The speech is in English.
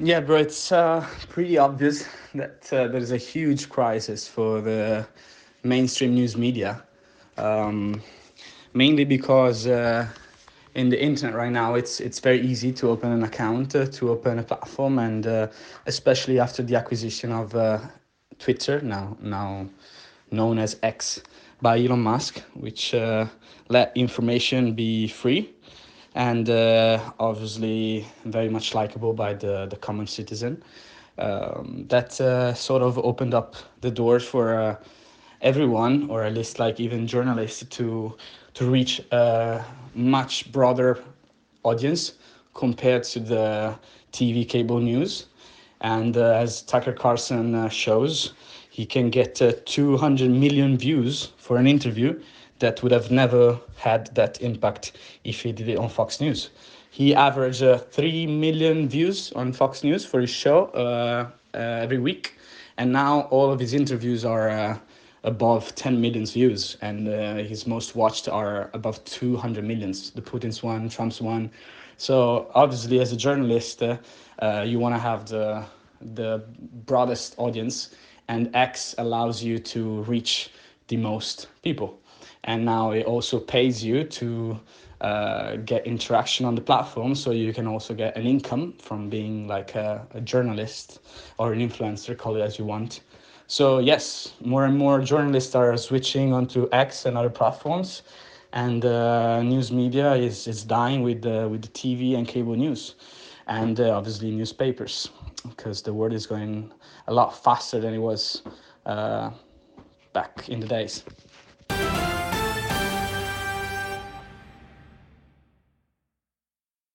Yeah, bro, it's uh, pretty obvious that uh, there is a huge crisis for the mainstream news media. Um, mainly because uh, in the internet right now, it's it's very easy to open an account, uh, to open a platform, and uh, especially after the acquisition of uh, Twitter, now now known as X, by Elon Musk, which let information be free and uh, obviously very much likable by the, the common citizen. Um, that uh, sort of opened up the doors for uh, everyone, or at least like even journalists, to to reach a much broader audience compared to the TV cable news. And uh, as Tucker Carlson uh, shows, he can get uh, 200 million views for an interview that would have never had that impact if he did it on Fox News. He averaged uh, 3 million views on Fox News for his show uh, uh, every week. And now all of his interviews are uh, above 10 million views. And uh, his most watched are above 200 millions. The Putin's one, Trump's one. So obviously, as a journalist, you want to have the, the broadest audience. And X allows you to reach the most people and now it also pays you to uh, get interaction on the platform. So you can also get an income from being like a, a, journalist or an influencer call it as you want. So yes more and more journalists are switching onto x and other platforms. And uh, news media is, is dying with the, with the tv and cable news and uh, obviously newspapers because the world is going a lot faster than it was uh, back in the days